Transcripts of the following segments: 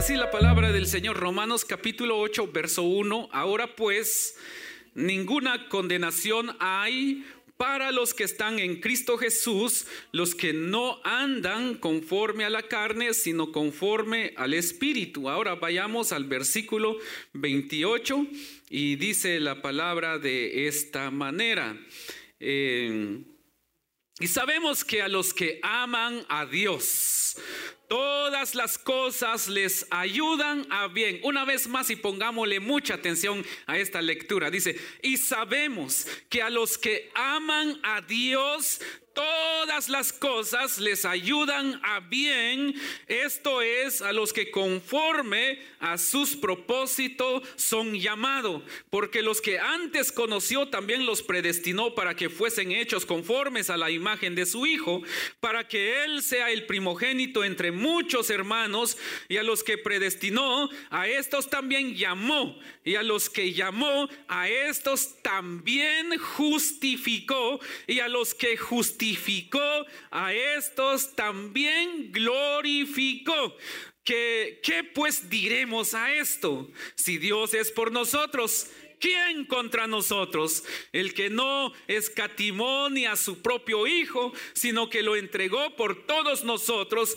Así la palabra del Señor, Romanos capítulo 8, verso 1. Ahora pues, ninguna condenación hay para los que están en Cristo Jesús, los que no andan conforme a la carne, sino conforme al Espíritu. Ahora vayamos al versículo 28 y dice la palabra de esta manera. Eh, y sabemos que a los que aman a Dios, todas las cosas les ayudan a bien. Una vez más y pongámosle mucha atención a esta lectura. Dice, y sabemos que a los que aman a Dios, todas las cosas les ayudan a bien, esto es, a los que conforme a sus propósitos son llamados, porque los que antes conoció también los predestinó para que fuesen hechos conformes a la imagen de su Hijo, para que Él sea el primogénito entre muchos hermanos, y a los que predestinó, a estos también llamó, y a los que llamó, a estos también justificó, y a los que justificó, a estos también glorificó. ¿Qué, ¿Qué pues diremos a esto? Si Dios es por nosotros, ¿quién contra nosotros? El que no escatimó ni a su propio Hijo, sino que lo entregó por todos nosotros,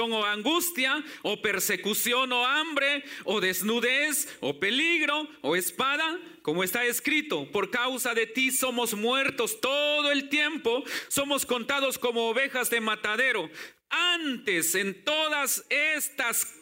o angustia, o persecución o hambre, o desnudez, o peligro, o espada como está escrito, por causa de ti somos muertos todo el tiempo, somos contados como ovejas de matadero. Antes en todas estas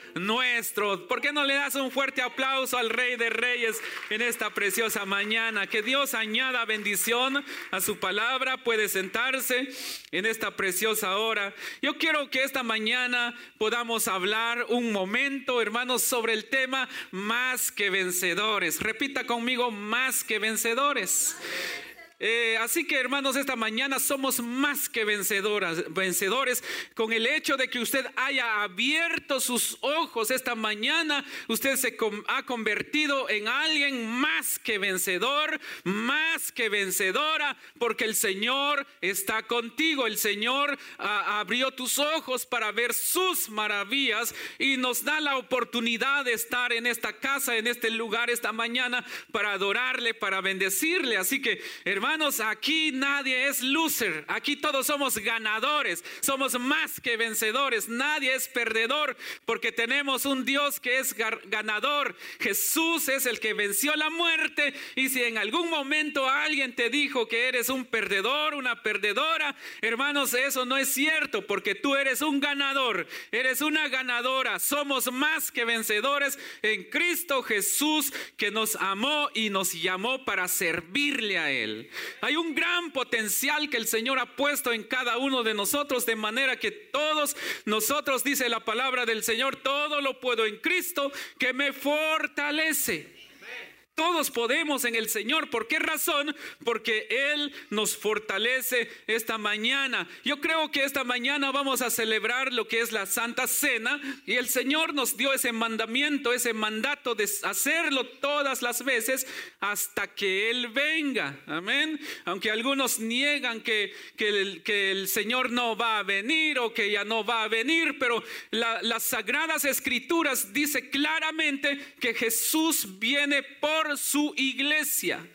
nuestro. ¿Por qué no le das un fuerte aplauso al Rey de Reyes en esta preciosa mañana? Que Dios añada bendición a su palabra. Puede sentarse en esta preciosa hora. Yo quiero que esta mañana podamos hablar un momento, hermanos, sobre el tema más que vencedores. Repita conmigo, más que vencedores. Eh, así que hermanos, esta mañana somos más que vencedoras, vencedores con el hecho de que usted haya abierto sus ojos esta mañana. Usted se ha convertido en alguien más que vencedor, más que vencedora, porque el Señor está contigo. El Señor ah, abrió tus ojos para ver sus maravillas y nos da la oportunidad de estar en esta casa, en este lugar esta mañana para adorarle, para bendecirle. Así que, hermanos, aquí nadie es loser. Aquí todos somos ganadores. Somos más que vencedores. Nadie es perdedor porque tenemos un Dios que es ganador. Jesús es el que venció la muerte. Y si en algún momento alguien te dijo que eres un perdedor, una perdedora, hermanos, eso no es cierto porque tú eres un ganador. Eres una ganadora. Somos más que vencedores en Cristo Jesús que nos amó y nos llamó para servirle a Él. Hay un gran potencial que el Señor ha puesto en cada uno de nosotros de manera que todos nosotros, dice la palabra del Señor, todo lo puedo en Cristo que me fortalece. Todos podemos en el Señor. ¿Por qué razón? Porque Él nos fortalece esta mañana. Yo creo que esta mañana vamos a celebrar lo que es la Santa Cena y el Señor nos dio ese mandamiento, ese mandato de hacerlo todas las veces hasta que Él venga. Amén. Aunque algunos niegan que, que, el, que el Señor no va a venir o que ya no va a venir, pero las sagradas escrituras dice claramente que Jesús viene por su iglesia,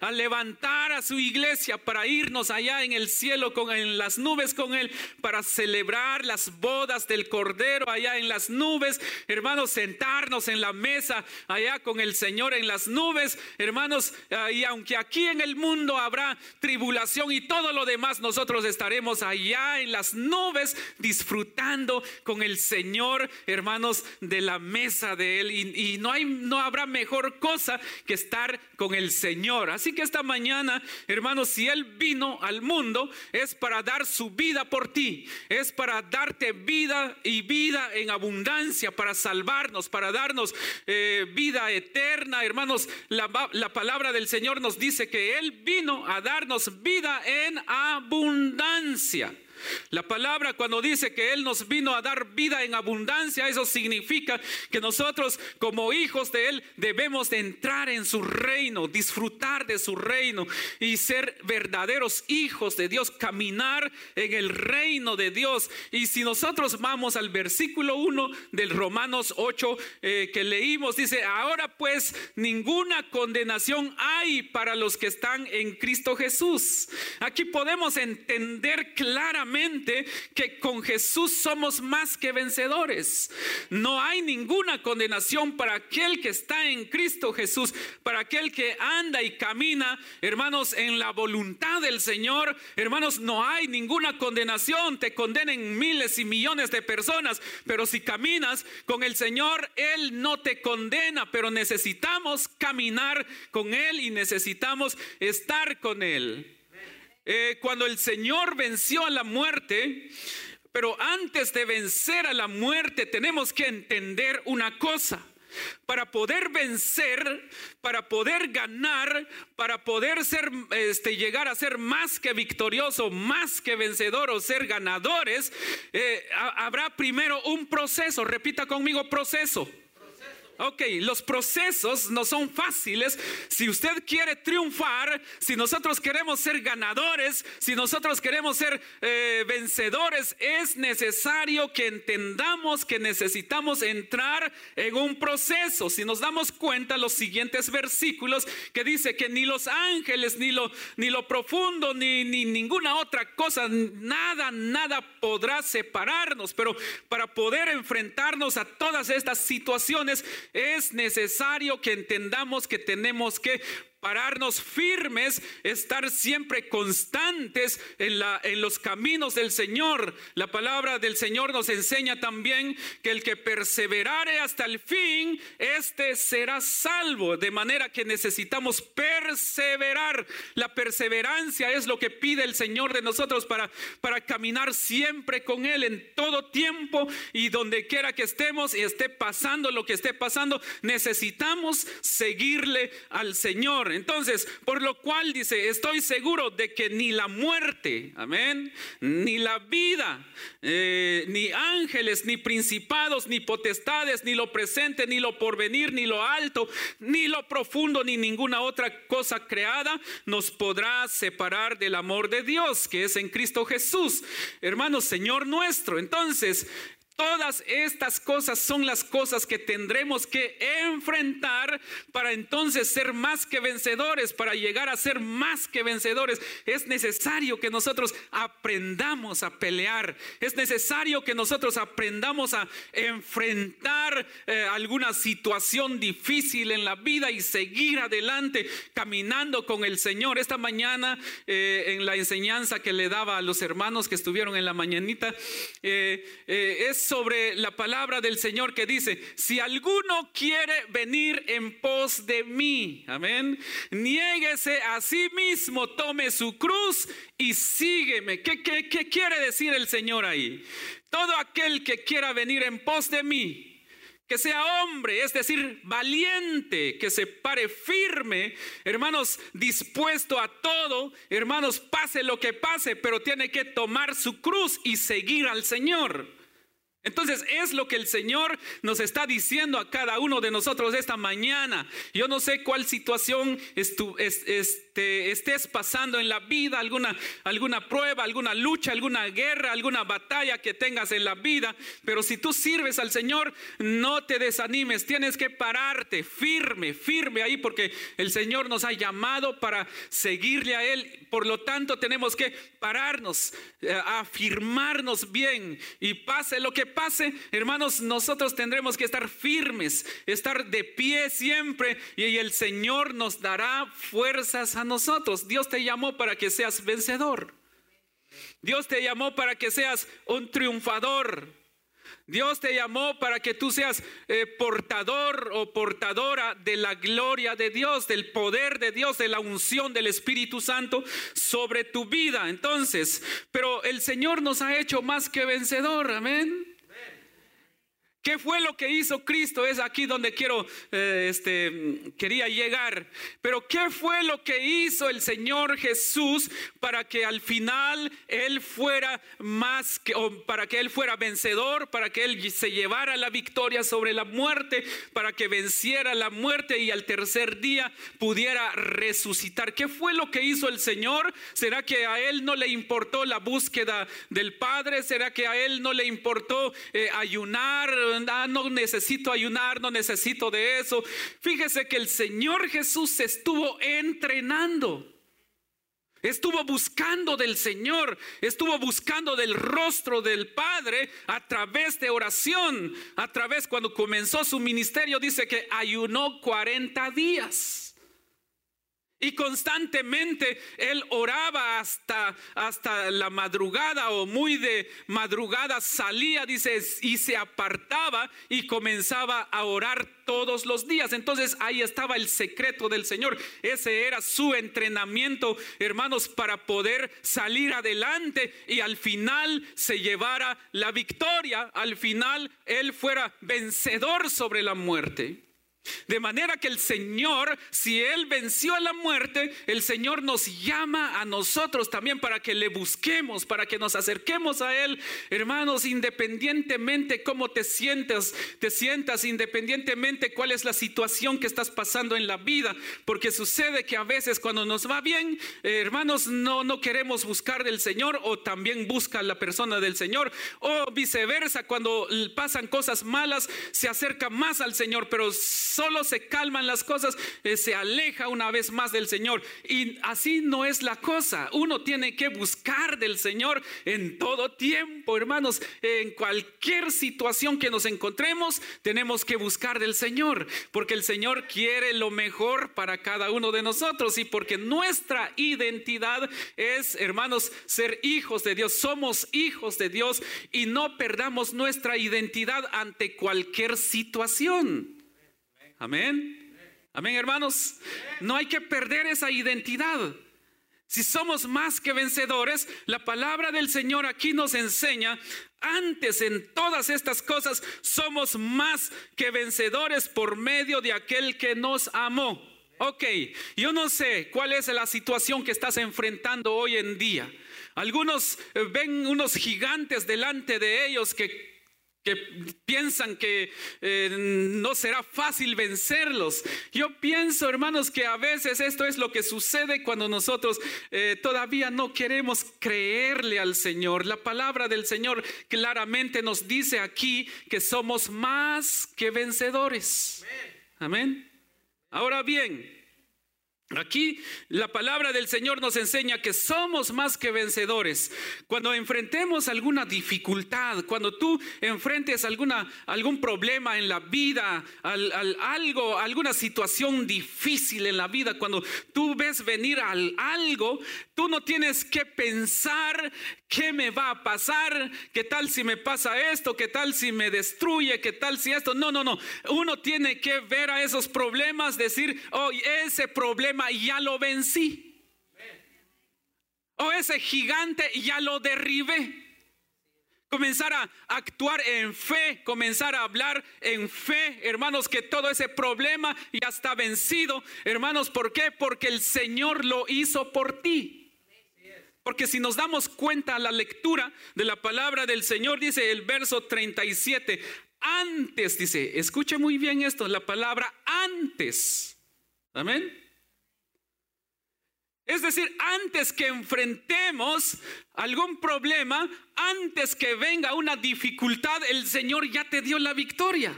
a levantar a su iglesia para irnos allá en el cielo con en las nubes con él para celebrar las bodas del cordero allá en las nubes, hermanos, sentarnos en la mesa allá con el Señor en las nubes, hermanos, y aunque aquí en el mundo habrá tribulación y todo lo demás, nosotros estaremos allá en las nubes disfrutando con el Señor, hermanos, de la mesa de él. Y, y no hay no habrá mejor cosa que estar con el Señor. Así que esta mañana, hermanos, si Él vino al mundo, es para dar su vida por ti, es para darte vida y vida en abundancia, para salvarnos, para darnos eh, vida eterna. Hermanos, la, la palabra del Señor nos dice que Él vino a darnos vida en abundancia. La palabra cuando dice que Él nos vino a dar vida en abundancia, eso significa que nosotros como hijos de Él debemos de entrar en su reino, disfrutar de su reino y ser verdaderos hijos de Dios, caminar en el reino de Dios. Y si nosotros vamos al versículo 1 del Romanos 8 eh, que leímos, dice, ahora pues ninguna condenación hay para los que están en Cristo Jesús. Aquí podemos entender claramente que con Jesús somos más que vencedores. No hay ninguna condenación para aquel que está en Cristo Jesús, para aquel que anda y camina, hermanos, en la voluntad del Señor. Hermanos, no hay ninguna condenación. Te condenen miles y millones de personas, pero si caminas con el Señor, Él no te condena, pero necesitamos caminar con Él y necesitamos estar con Él. Eh, cuando el Señor venció a la muerte, pero antes de vencer a la muerte tenemos que entender una cosa. Para poder vencer, para poder ganar, para poder ser, este, llegar a ser más que victorioso, más que vencedor o ser ganadores, eh, habrá primero un proceso. Repita conmigo proceso. Ok, los procesos no son fáciles. Si usted quiere triunfar, si nosotros queremos ser ganadores, si nosotros queremos ser eh, vencedores, es necesario que entendamos que necesitamos entrar en un proceso. Si nos damos cuenta, los siguientes versículos que dice que ni los ángeles, ni lo, ni lo profundo, ni, ni ninguna otra cosa, nada, nada podrá separarnos. Pero para poder enfrentarnos a todas estas situaciones, es necesario que entendamos que tenemos que pararnos firmes, estar siempre constantes en, la, en los caminos del Señor. La palabra del Señor nos enseña también que el que perseverare hasta el fin, este será salvo. De manera que necesitamos perseverar. La perseverancia es lo que pide el Señor de nosotros para, para caminar siempre con Él en todo tiempo y donde quiera que estemos y esté pasando lo que esté pasando, necesitamos seguirle al Señor. Entonces, por lo cual dice, estoy seguro de que ni la muerte, amén, ni la vida, eh, ni ángeles, ni principados, ni potestades, ni lo presente, ni lo porvenir, ni lo alto, ni lo profundo, ni ninguna otra cosa creada nos podrá separar del amor de Dios que es en Cristo Jesús. Hermanos, Señor nuestro. Entonces, Todas estas cosas son las cosas que tendremos que enfrentar para entonces ser más que vencedores, para llegar a ser más que vencedores. Es necesario que nosotros aprendamos a pelear. Es necesario que nosotros aprendamos a enfrentar eh, alguna situación difícil en la vida y seguir adelante caminando con el Señor. Esta mañana eh, en la enseñanza que le daba a los hermanos que estuvieron en la mañanita, eh, es sobre la palabra del Señor que dice, si alguno quiere venir en pos de mí, amén, niéguese a sí mismo, tome su cruz y sígueme. ¿Qué, qué, qué quiere decir el Señor ahí? Todo aquel que quiera venir en pos de mí, que sea hombre, es decir, valiente, que se pare firme, hermanos, dispuesto a todo, hermanos, pase lo que pase, pero tiene que tomar su cruz y seguir al Señor. Entonces es lo que el Señor nos está diciendo a cada uno de nosotros esta mañana. Yo no sé cuál situación este, estés pasando en la vida, alguna, alguna prueba, alguna lucha, alguna guerra, alguna batalla que tengas en la vida. Pero si tú sirves al Señor, no te desanimes. Tienes que pararte firme, firme ahí porque el Señor nos ha llamado para seguirle a Él. Por lo tanto, tenemos que pararnos, eh, afirmarnos bien y pase lo que pase, hermanos, nosotros tendremos que estar firmes, estar de pie siempre y el Señor nos dará fuerzas a nosotros. Dios te llamó para que seas vencedor. Dios te llamó para que seas un triunfador. Dios te llamó para que tú seas eh, portador o portadora de la gloria de Dios, del poder de Dios, de la unción del Espíritu Santo sobre tu vida. Entonces, pero el Señor nos ha hecho más que vencedor, amén. ¿Qué fue lo que hizo Cristo? Es aquí donde quiero, eh, este, quería llegar. Pero ¿qué fue lo que hizo el Señor Jesús para que al final Él fuera más o para que Él fuera vencedor, para que Él se llevara la victoria sobre la muerte, para que venciera la muerte y al tercer día pudiera resucitar? ¿Qué fue lo que hizo el Señor? ¿Será que a Él no le importó la búsqueda del Padre? ¿Será que a Él no le importó eh, ayunar? Ah, no necesito ayunar, no necesito de eso. Fíjese que el Señor Jesús estuvo entrenando. Estuvo buscando del Señor, estuvo buscando del rostro del Padre a través de oración. A través, cuando comenzó su ministerio, dice que ayunó 40 días. Y constantemente él oraba hasta, hasta la madrugada o muy de madrugada salía, dice, y se apartaba y comenzaba a orar todos los días. Entonces ahí estaba el secreto del Señor. Ese era su entrenamiento, hermanos, para poder salir adelante y al final se llevara la victoria. Al final él fuera vencedor sobre la muerte. De manera que el Señor, si Él venció a la muerte, el Señor nos llama a nosotros también para que le busquemos, para que nos acerquemos a Él. Hermanos, independientemente cómo te sientas, te sientas, independientemente cuál es la situación que estás pasando en la vida, porque sucede que a veces cuando nos va bien, eh, hermanos, no, no queremos buscar del Señor o también busca la persona del Señor, o viceversa, cuando pasan cosas malas, se acerca más al Señor, pero solo se calman las cosas, eh, se aleja una vez más del Señor. Y así no es la cosa. Uno tiene que buscar del Señor en todo tiempo, hermanos. En cualquier situación que nos encontremos, tenemos que buscar del Señor, porque el Señor quiere lo mejor para cada uno de nosotros y porque nuestra identidad es, hermanos, ser hijos de Dios. Somos hijos de Dios y no perdamos nuestra identidad ante cualquier situación. Amén. Amén, hermanos. No hay que perder esa identidad. Si somos más que vencedores, la palabra del Señor aquí nos enseña, antes en todas estas cosas somos más que vencedores por medio de aquel que nos amó. Ok, yo no sé cuál es la situación que estás enfrentando hoy en día. Algunos eh, ven unos gigantes delante de ellos que que piensan que eh, no será fácil vencerlos. Yo pienso, hermanos, que a veces esto es lo que sucede cuando nosotros eh, todavía no queremos creerle al Señor. La palabra del Señor claramente nos dice aquí que somos más que vencedores. Amén. Ahora bien, Aquí la palabra del Señor nos enseña que somos más que vencedores. Cuando enfrentemos alguna dificultad, cuando tú enfrentes alguna, algún problema en la vida, algo, alguna situación difícil en la vida, cuando tú ves venir al, algo, tú no tienes que pensar qué me va a pasar, qué tal si me pasa esto, qué tal si me destruye, qué tal si esto. No, no, no. Uno tiene que ver a esos problemas, decir, oh, ese problema ya lo vencí. O ese gigante ya lo derribé. Comenzar a actuar en fe, comenzar a hablar en fe, hermanos, que todo ese problema ya está vencido. Hermanos, ¿por qué? Porque el Señor lo hizo por ti. Porque si nos damos cuenta la lectura de la palabra del Señor, dice el verso 37, antes, dice, escuche muy bien esto, la palabra antes. Amén. Es decir, antes que enfrentemos algún problema, antes que venga una dificultad, el Señor ya te dio la victoria.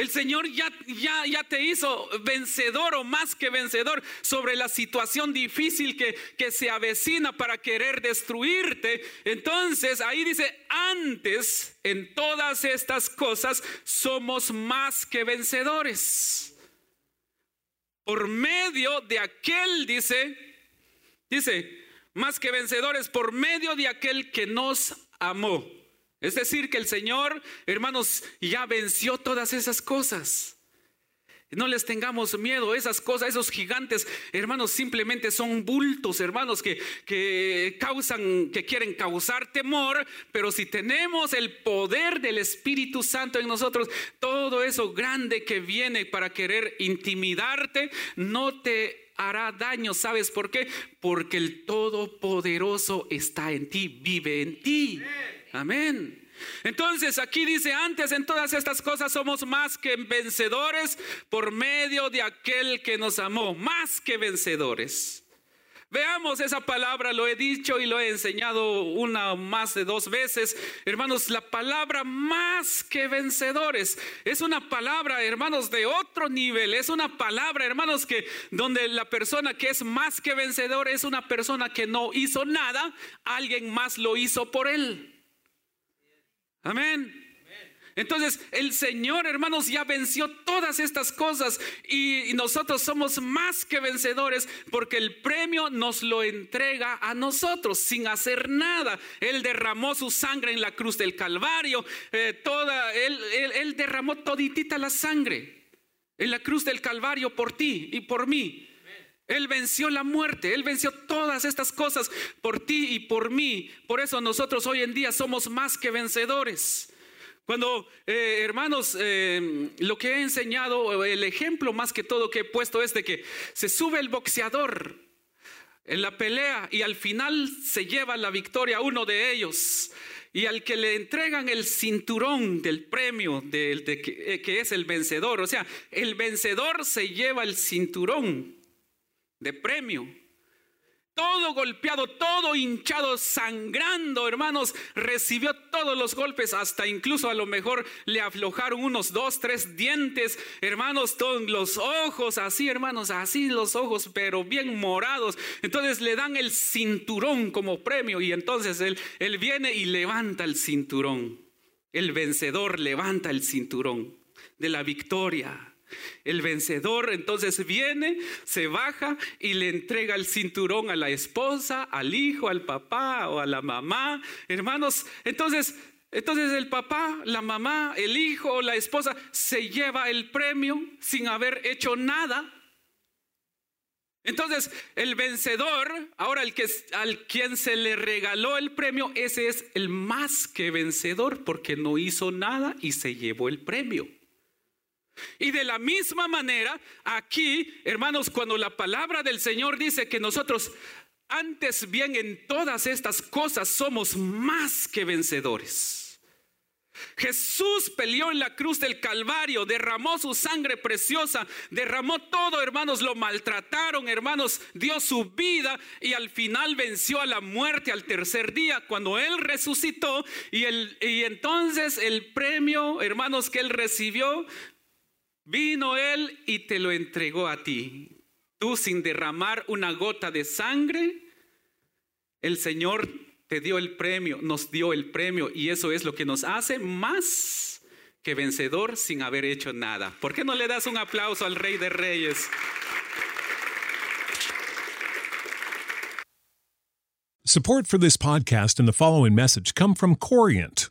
El Señor ya, ya, ya, te hizo vencedor o más que vencedor sobre la situación difícil que, que se avecina para querer destruirte. Entonces ahí dice, antes en todas estas cosas somos más que vencedores por medio de aquel, dice, dice, más que vencedores, por medio de aquel que nos amó. Es decir, que el Señor, hermanos, ya venció todas esas cosas. No les tengamos miedo, esas cosas, esos gigantes, hermanos, simplemente son bultos, hermanos, que, que causan, que quieren causar temor, pero si tenemos el poder del Espíritu Santo en nosotros, todo eso grande que viene para querer intimidarte, no te hará daño. ¿Sabes por qué? Porque el Todopoderoso está en ti, vive en ti. Amén. Entonces aquí dice, antes en todas estas cosas somos más que vencedores por medio de aquel que nos amó, más que vencedores. Veamos esa palabra, lo he dicho y lo he enseñado una más de dos veces. Hermanos, la palabra más que vencedores es una palabra, hermanos, de otro nivel. Es una palabra, hermanos, que donde la persona que es más que vencedor es una persona que no hizo nada, alguien más lo hizo por él. Amén. Entonces el Señor, hermanos, ya venció todas estas cosas y nosotros somos más que vencedores porque el premio nos lo entrega a nosotros sin hacer nada. Él derramó su sangre en la cruz del Calvario, eh, toda, él, él derramó toditita la sangre en la cruz del Calvario por ti y por mí. Él venció la muerte, Él venció todas estas cosas por ti y por mí. Por eso nosotros hoy en día somos más que vencedores. Cuando, eh, hermanos, eh, lo que he enseñado, el ejemplo más que todo que he puesto es de que se sube el boxeador en la pelea y al final se lleva la victoria uno de ellos. Y al que le entregan el cinturón del premio de, que, que es el vencedor, o sea, el vencedor se lleva el cinturón de premio. Todo golpeado, todo hinchado, sangrando, hermanos, recibió todos los golpes, hasta incluso a lo mejor le aflojaron unos dos, tres dientes, hermanos, todos los ojos, así, hermanos, así los ojos, pero bien morados. Entonces le dan el cinturón como premio y entonces él, él viene y levanta el cinturón. El vencedor levanta el cinturón de la victoria. El vencedor entonces viene, se baja y le entrega el cinturón a la esposa, al hijo, al papá o a la mamá. Hermanos, entonces, entonces el papá, la mamá, el hijo, la esposa se lleva el premio sin haber hecho nada. Entonces, el vencedor, ahora el que al quien se le regaló el premio, ese es el más que vencedor porque no hizo nada y se llevó el premio. Y de la misma manera, aquí, hermanos, cuando la palabra del Señor dice que nosotros antes bien en todas estas cosas somos más que vencedores. Jesús peleó en la cruz del Calvario, derramó su sangre preciosa, derramó todo, hermanos, lo maltrataron, hermanos, dio su vida y al final venció a la muerte al tercer día cuando Él resucitó y, el, y entonces el premio, hermanos, que Él recibió, vino Él y te lo entregó a ti. Tú sin derramar una gota de sangre, el Señor te dio el premio, nos dio el premio y eso es lo que nos hace más que vencedor sin haber hecho nada. ¿Por qué no le das un aplauso al Rey de Reyes? Support for this podcast and the following message come from Corient.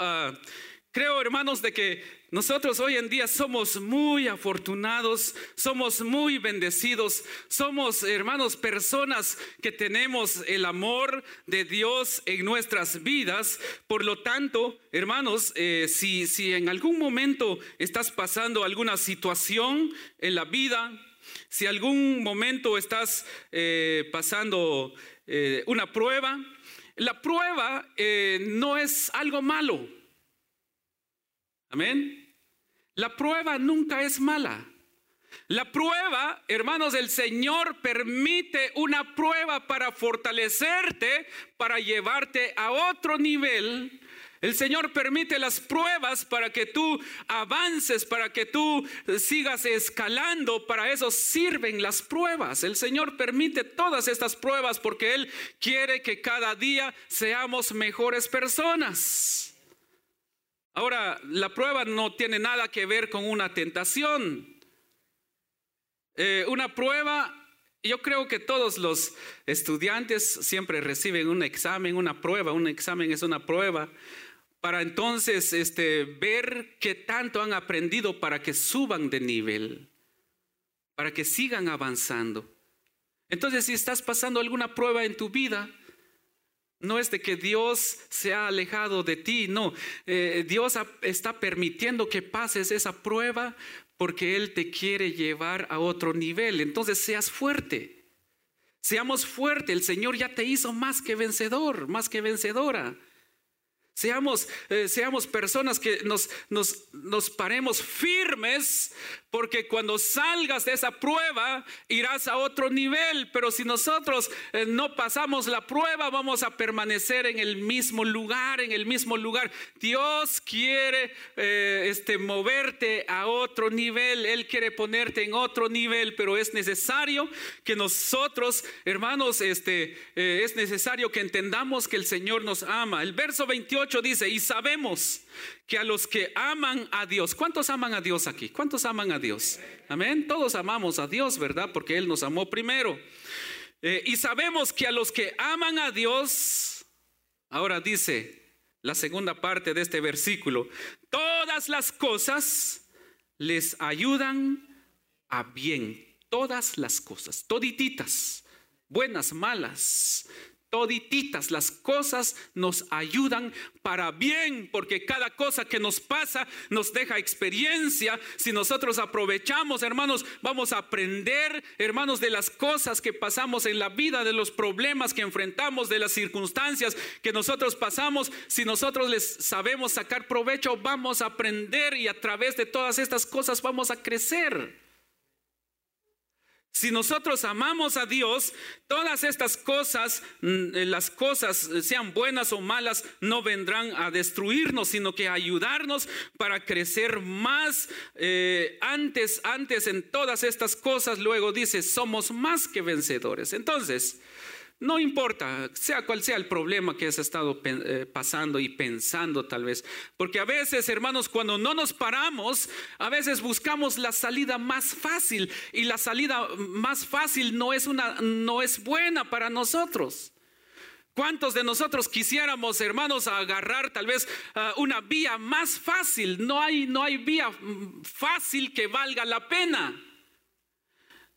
Ah, creo, hermanos, de que nosotros hoy en día somos muy afortunados, somos muy bendecidos, somos, hermanos, personas que tenemos el amor de Dios en nuestras vidas. Por lo tanto, hermanos, eh, si, si en algún momento estás pasando alguna situación en la vida, si algún momento estás eh, pasando eh, una prueba, la prueba eh, no es algo malo. Amén. La prueba nunca es mala. La prueba, hermanos, el Señor permite una prueba para fortalecerte, para llevarte a otro nivel. El Señor permite las pruebas para que tú avances, para que tú sigas escalando. Para eso sirven las pruebas. El Señor permite todas estas pruebas porque Él quiere que cada día seamos mejores personas. Ahora, la prueba no tiene nada que ver con una tentación. Eh, una prueba, yo creo que todos los estudiantes siempre reciben un examen, una prueba. Un examen es una prueba para entonces este, ver qué tanto han aprendido para que suban de nivel, para que sigan avanzando. Entonces, si estás pasando alguna prueba en tu vida, no es de que Dios se ha alejado de ti, no. Eh, Dios está permitiendo que pases esa prueba porque Él te quiere llevar a otro nivel. Entonces seas fuerte. Seamos fuertes. El Señor ya te hizo más que vencedor, más que vencedora. Seamos, eh, seamos personas que nos, nos, nos paremos firmes, porque cuando salgas de esa prueba irás a otro nivel, pero si nosotros eh, no pasamos la prueba, vamos a permanecer en el mismo lugar, en el mismo lugar. Dios quiere eh, este, moverte a otro nivel, Él quiere ponerte en otro nivel, pero es necesario que nosotros, hermanos, este, es necesario que entendamos que el Señor nos ama. El verso 28 dice, y sabemos que a los que aman a Dios, ¿cuántos aman a Dios aquí? ¿Cuántos aman a Dios? Amén. Todos amamos a Dios, ¿verdad? Porque Él nos amó primero. Eh, y sabemos que a los que aman a Dios, ahora dice la segunda parte de este versículo, todas las cosas les ayudan a bien. todas las cosas, todititas, buenas, malas, todititas las cosas nos ayudan para bien, porque cada cosa que nos pasa nos deja experiencia. Si nosotros aprovechamos, hermanos, vamos a aprender, hermanos, de las cosas que pasamos en la vida, de los problemas que enfrentamos, de las circunstancias que nosotros pasamos. Si nosotros les sabemos sacar provecho, vamos a aprender y a través de todas estas cosas vamos a crecer. Si nosotros amamos a Dios, todas estas cosas, mm, eh, las cosas eh, sean buenas o malas, no vendrán a destruirnos, sino que a ayudarnos para crecer más. Eh, antes, antes en todas estas cosas, luego dice, somos más que vencedores. Entonces, no importa, sea cual sea el problema que has estado eh, pasando y pensando tal vez. Porque a veces, hermanos, cuando no nos paramos, a veces buscamos la salida más fácil. Y la salida más fácil no es, una, no es buena para nosotros. ¿Cuántos de nosotros quisiéramos, hermanos, agarrar tal vez ah, una vía más fácil? No hay, no hay vía mm, fácil que valga la pena.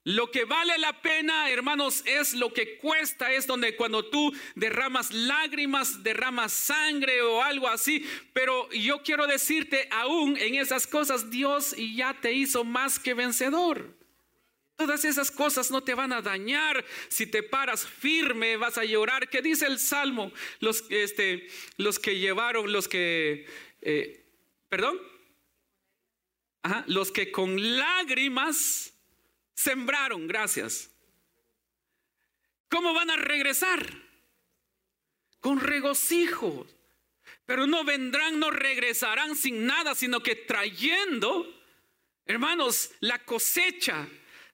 Lo que vale la pena, hermanos, es lo que cuesta, es donde cuando tú derramas lágrimas, derramas sangre o algo así. Pero yo quiero decirte, aún en esas cosas, Dios ya te hizo más que vencedor. Todas esas cosas no te van a dañar. Si te paras firme, vas a llorar. ¿Qué dice el Salmo? Los, este, los que llevaron, los que, eh, perdón, los que con lágrimas sembraron, gracias. ¿Cómo van a regresar? Con regocijo. Pero no vendrán, no regresarán sin nada, sino que trayendo, hermanos, la cosecha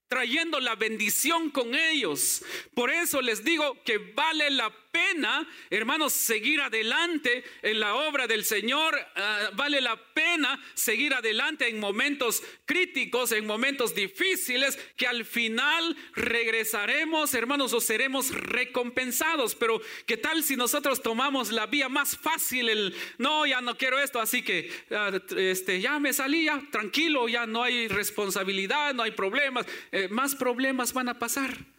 trayendo la bendición con ellos. Por eso les digo que vale la pena, hermanos, seguir adelante en la obra del Señor. Ah, vale la pena seguir adelante en momentos críticos, en momentos difíciles, que al final regresaremos, hermanos, o seremos recompensados. Pero ¿qué tal si nosotros tomamos la vía más fácil? El, no, ya no quiero esto, así que ah, este, ya me salí, ya tranquilo, ya no hay responsabilidad, no hay problemas. Eh, más problemas van a pasar.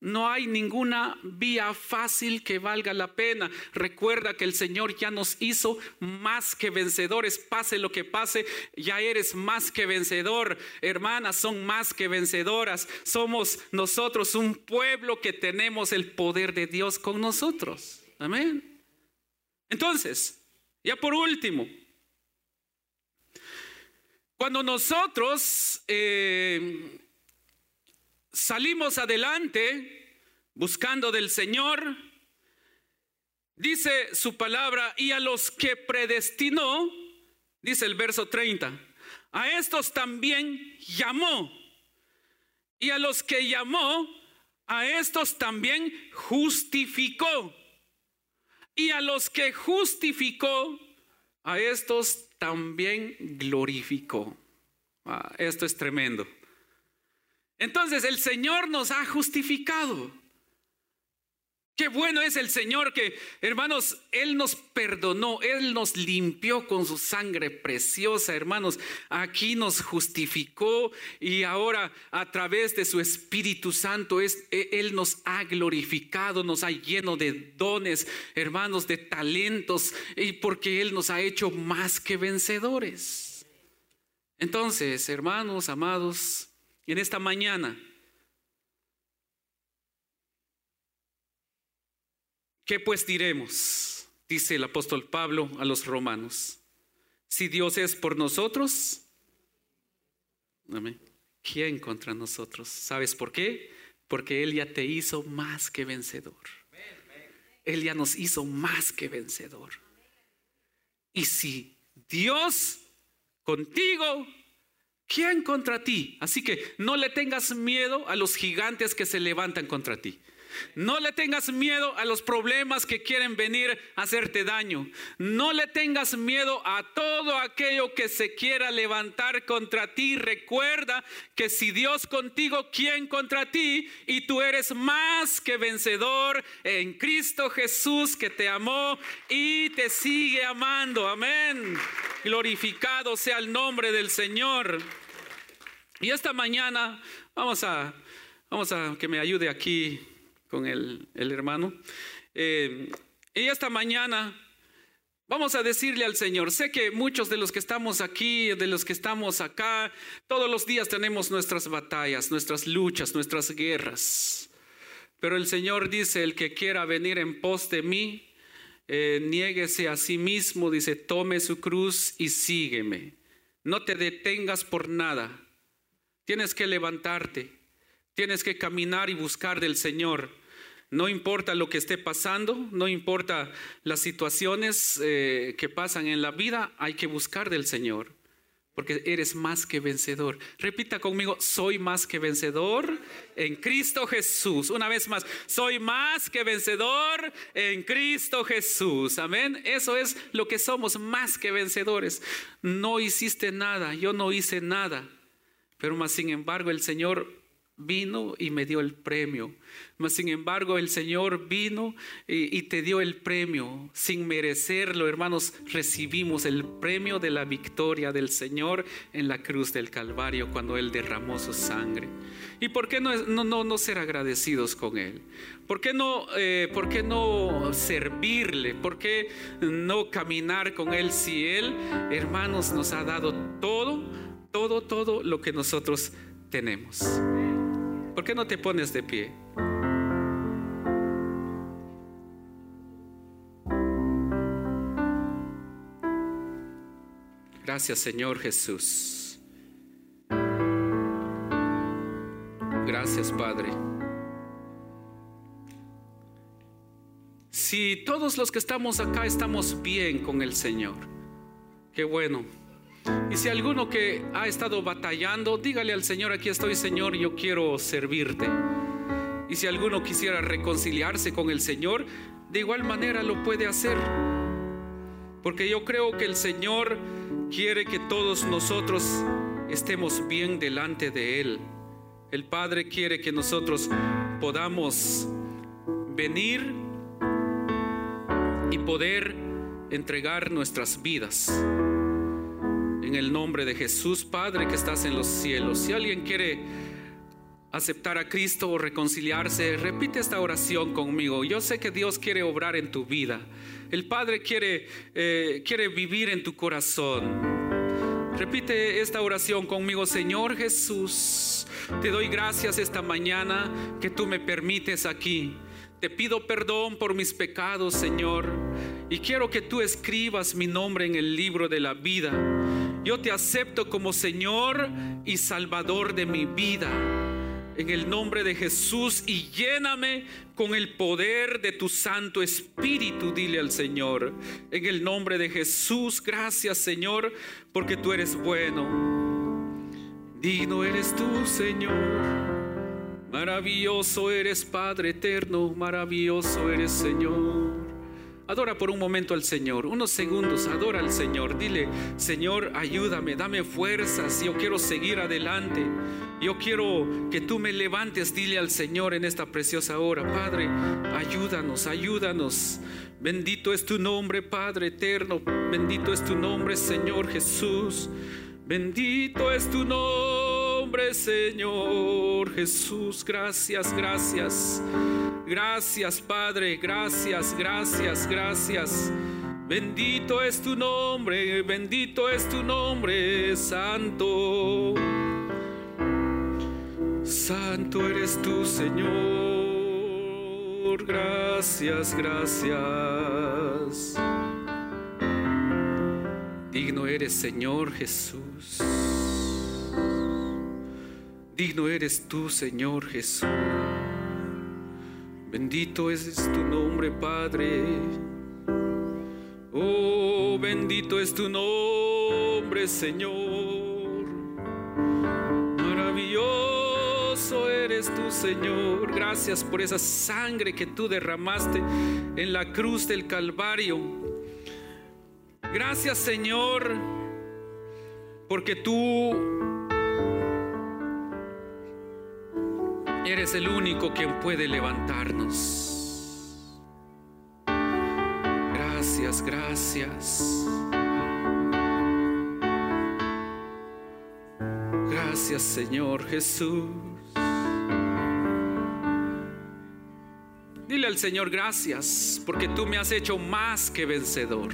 No hay ninguna vía fácil que valga la pena. Recuerda que el Señor ya nos hizo más que vencedores. Pase lo que pase, ya eres más que vencedor. Hermanas, son más que vencedoras. Somos nosotros un pueblo que tenemos el poder de Dios con nosotros. Amén. Entonces, ya por último, cuando nosotros... Eh, salimos adelante buscando del Señor, dice su palabra, y a los que predestinó, dice el verso 30, a estos también llamó, y a los que llamó, a estos también justificó, y a los que justificó, a estos también glorificó. Ah, esto es tremendo. Entonces el Señor nos ha justificado. Qué bueno es el Señor que, hermanos, Él nos perdonó, Él nos limpió con su sangre preciosa, hermanos. Aquí nos justificó y ahora a través de su Espíritu Santo es, e, Él nos ha glorificado, nos ha lleno de dones, hermanos, de talentos, y porque Él nos ha hecho más que vencedores. Entonces, hermanos, amados, en esta mañana, ¿qué pues diremos? Dice el apóstol Pablo a los romanos. Si Dios es por nosotros, ¿quién contra nosotros? ¿Sabes por qué? Porque Él ya te hizo más que vencedor. Él ya nos hizo más que vencedor. Y si Dios contigo, ¿Quién contra ti? Así que no le tengas miedo a los gigantes que se levantan contra ti. No le tengas miedo a los problemas que quieren venir a hacerte daño. No le tengas miedo a todo aquello que se quiera levantar contra ti. Recuerda que si Dios contigo, ¿quién contra ti? Y tú eres más que vencedor en Cristo Jesús que te amó y te sigue amando. Amén. Glorificado sea el nombre del Señor. Y esta mañana vamos a, vamos a que me ayude aquí con el, el hermano. Eh, y esta mañana vamos a decirle al Señor, sé que muchos de los que estamos aquí, de los que estamos acá, todos los días tenemos nuestras batallas, nuestras luchas, nuestras guerras. Pero el Señor dice, el que quiera venir en pos de mí, eh, niéguese a sí mismo, dice, tome su cruz y sígueme. No te detengas por nada. Tienes que levantarte, tienes que caminar y buscar del Señor. No importa lo que esté pasando, no importa las situaciones eh, que pasan en la vida, hay que buscar del Señor, porque eres más que vencedor. Repita conmigo, soy más que vencedor en Cristo Jesús. Una vez más, soy más que vencedor en Cristo Jesús. Amén. Eso es lo que somos, más que vencedores. No hiciste nada, yo no hice nada. Pero más sin embargo el Señor vino y me dio el premio. Mas sin embargo el Señor vino y, te dio el premio. Sin merecerlo, hermanos, recibimos el premio de la victoria del Señor en la cruz del Calvario cuando Él derramó su sangre. ¿Y por qué no, no, no, no ser agradecidos con Él? ¿Por qué, no, eh, ¿Por qué no servirle? ¿Por qué no caminar con Él si Él, hermanos, nos ha dado todo? todo, todo lo que nosotros tenemos. ¿Por qué no te pones de pie? Gracias Señor Jesús. Gracias Padre. Si todos los que estamos acá estamos bien con el Señor, qué bueno. Y si alguno que ha estado batallando, dígale al Señor, aquí estoy Señor, yo quiero servirte. Y si alguno quisiera reconciliarse con el Señor, de igual manera lo puede hacer. Porque yo creo que el Señor quiere que todos nosotros estemos bien delante de Él. El Padre quiere que nosotros podamos venir y poder entregar nuestras vidas. En el nombre de Jesús, Padre que estás en los cielos. Si alguien quiere aceptar a Cristo o reconciliarse, repite esta oración conmigo. Yo sé que Dios quiere obrar en tu vida. El Padre quiere, eh, quiere vivir en tu corazón. Repite esta oración conmigo, Señor Jesús. Te doy gracias esta mañana que tú me permites aquí. Te pido perdón por mis pecados, Señor. Y quiero que tú escribas mi nombre en el libro de la vida. Yo te acepto como Señor y Salvador de mi vida. En el nombre de Jesús y lléname con el poder de tu Santo Espíritu, dile al Señor. En el nombre de Jesús, gracias Señor, porque tú eres bueno. Digno eres tú, Señor. Maravilloso eres Padre eterno, maravilloso eres Señor. Adora por un momento al Señor, unos segundos, adora al Señor. Dile, Señor, ayúdame, dame fuerzas, yo quiero seguir adelante. Yo quiero que tú me levantes, dile al Señor en esta preciosa hora, Padre, ayúdanos, ayúdanos. Bendito es tu nombre, Padre eterno, bendito es tu nombre, Señor Jesús. Bendito es tu nombre, Señor Jesús. Gracias, gracias. Gracias, Padre. Gracias, gracias, gracias. Bendito es tu nombre, bendito es tu nombre, Santo. Santo eres tú, Señor. Gracias, gracias. Digno eres, Señor Jesús. Digno eres tú, Señor Jesús. Bendito es tu nombre, Padre. Oh, bendito es tu nombre, Señor. Maravilloso eres tú, Señor. Gracias por esa sangre que tú derramaste en la cruz del Calvario. Gracias, Señor, porque tú Eres el único quien puede levantarnos. Gracias, gracias. Gracias Señor Jesús. Dile al Señor gracias porque tú me has hecho más que vencedor.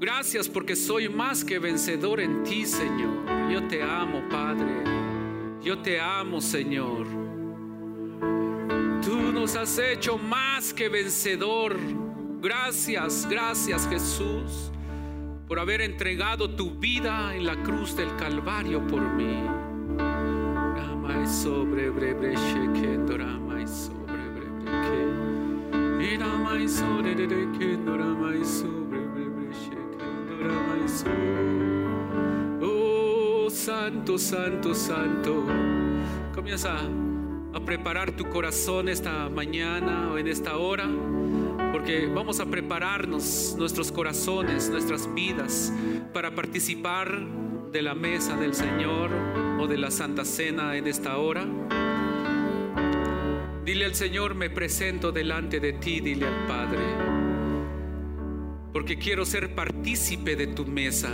Gracias porque soy más que vencedor en ti, Señor. Yo te amo, Padre. Yo te amo, Señor. Tú nos has hecho más que vencedor. Gracias, gracias Jesús por haber entregado tu vida en la cruz del Calvario por mí. Sobre brebre shekendo, ramai sobre brebre ke. Y sobre brebre kendo, ramai sobre brebre shekendo, ramai so. Santo, santo, santo. Comienza a preparar tu corazón esta mañana o en esta hora porque vamos a prepararnos nuestros corazones, nuestras vidas para participar de la mesa del Señor o de la Santa Cena en esta hora. Dile al Señor, me presento delante de ti, dile al Padre, porque quiero ser partícipe de tu mesa.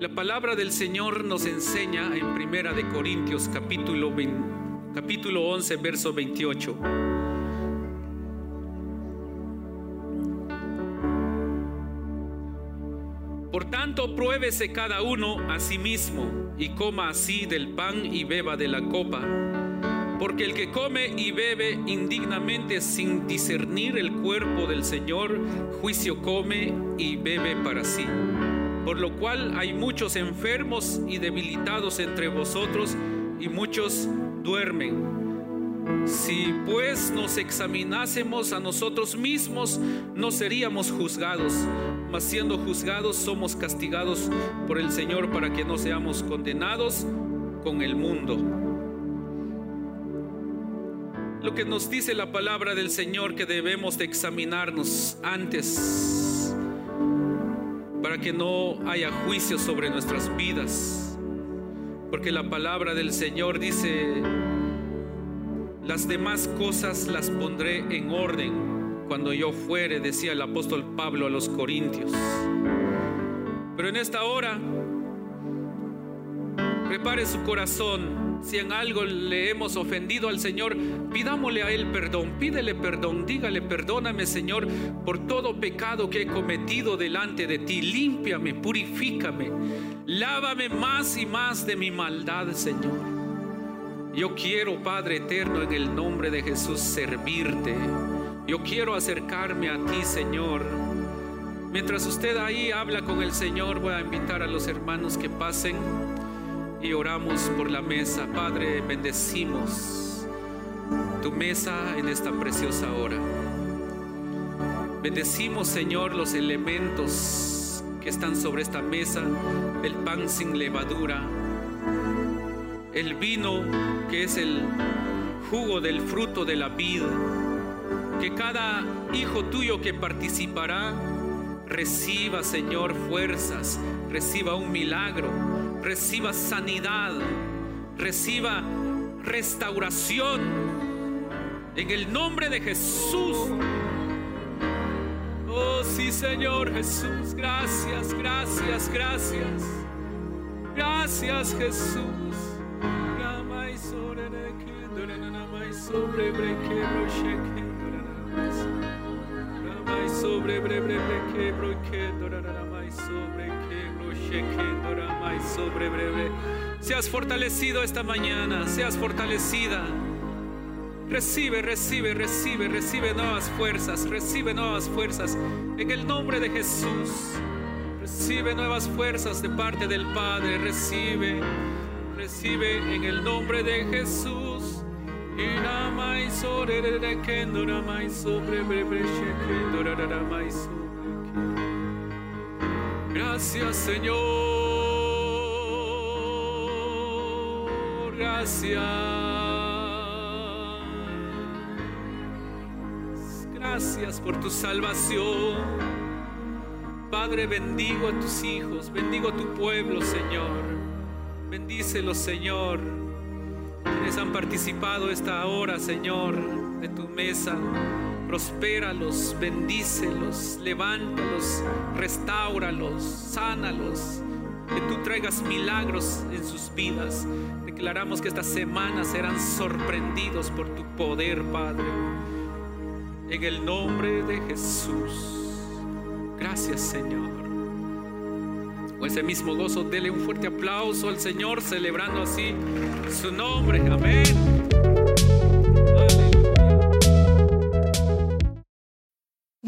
La palabra del Señor nos enseña en Primera de Corintios capítulo, 20 capítulo 11, verso 28. Por tanto, pruébese cada uno a sí mismo y coma así del pan y beba de la copa. Porque el que come y bebe indignamente sin discernir el cuerpo del Señor, juicio come y bebe para sí. Por lo cual hay muchos enfermos y debilitados entre vosotros y muchos duermen. Si pues nos examinásemos a nosotros mismos, no seríamos juzgados, mas siendo juzgados somos castigados por el Señor para que no seamos condenados con el mundo. Lo que nos dice la palabra del Señor que debemos de examinarnos antes para que no haya juicio sobre nuestras vidas. Porque la palabra del Señor dice, las demás cosas las pondré en orden cuando yo fuere, decía el apóstol Pablo a los Corintios. Pero en esta hora, prepare su corazón. Si en algo le hemos ofendido al Señor, pidámosle a Él perdón, pídele perdón, dígale, perdóname Señor por todo pecado que he cometido delante de ti. Límpiame, purifícame, lávame más y más de mi maldad, Señor. Yo quiero, Padre eterno, en el nombre de Jesús, servirte. Yo quiero acercarme a ti, Señor. Mientras usted ahí habla con el Señor, voy a invitar a los hermanos que pasen y oramos por la mesa. Padre, bendecimos tu mesa en esta preciosa hora. Bendecimos, Señor, los elementos que están sobre esta mesa, el pan sin levadura, el vino que es el jugo del fruto de la vida, que cada hijo tuyo que participará reciba, Señor, fuerzas, reciba un milagro, reciba sanidad, reciba restauración. En el nombre de Jesús. Oh sí, Señor Jesús, gracias, gracias, gracias. Gracias, Jesús. Que sobre brebre que broche Ramai sobre que broche que Ramai sobre breve Seas fortalecido esta mañana, seas fortalecida. Recibe, recibe, recibe, recibe nuevas fuerzas, recibe nuevas fuerzas en el nombre de Jesús. Recibe nuevas fuerzas de parte del Padre, recibe, recibe en el nombre de Jesús. Y mai sobre de kendo la mai sobre breve shekendo la la mai sobre que. Gracias Señor, gracias. Gracias por tu salvación. Padre, bendigo a tus hijos, bendigo a tu pueblo, Señor. Bendícelos, Señor han participado esta hora, Señor, de tu mesa. Prospéralos, bendícelos, levántalos, restauralos, sánalos. que tú traigas milagros en sus vidas. Declaramos que estas semanas serán sorprendidos por tu poder, Padre. En el nombre de Jesús. Gracias, Señor. Ese mismo gozo, dele un fuerte aplauso al Señor, celebrando así su nombre. Amén.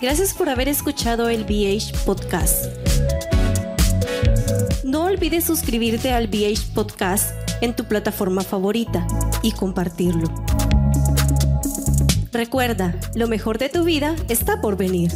Gracias por haber escuchado el BH Podcast. No olvides suscribirte al BH Podcast en tu plataforma favorita y compartirlo. Recuerda, lo mejor de tu vida está por venir.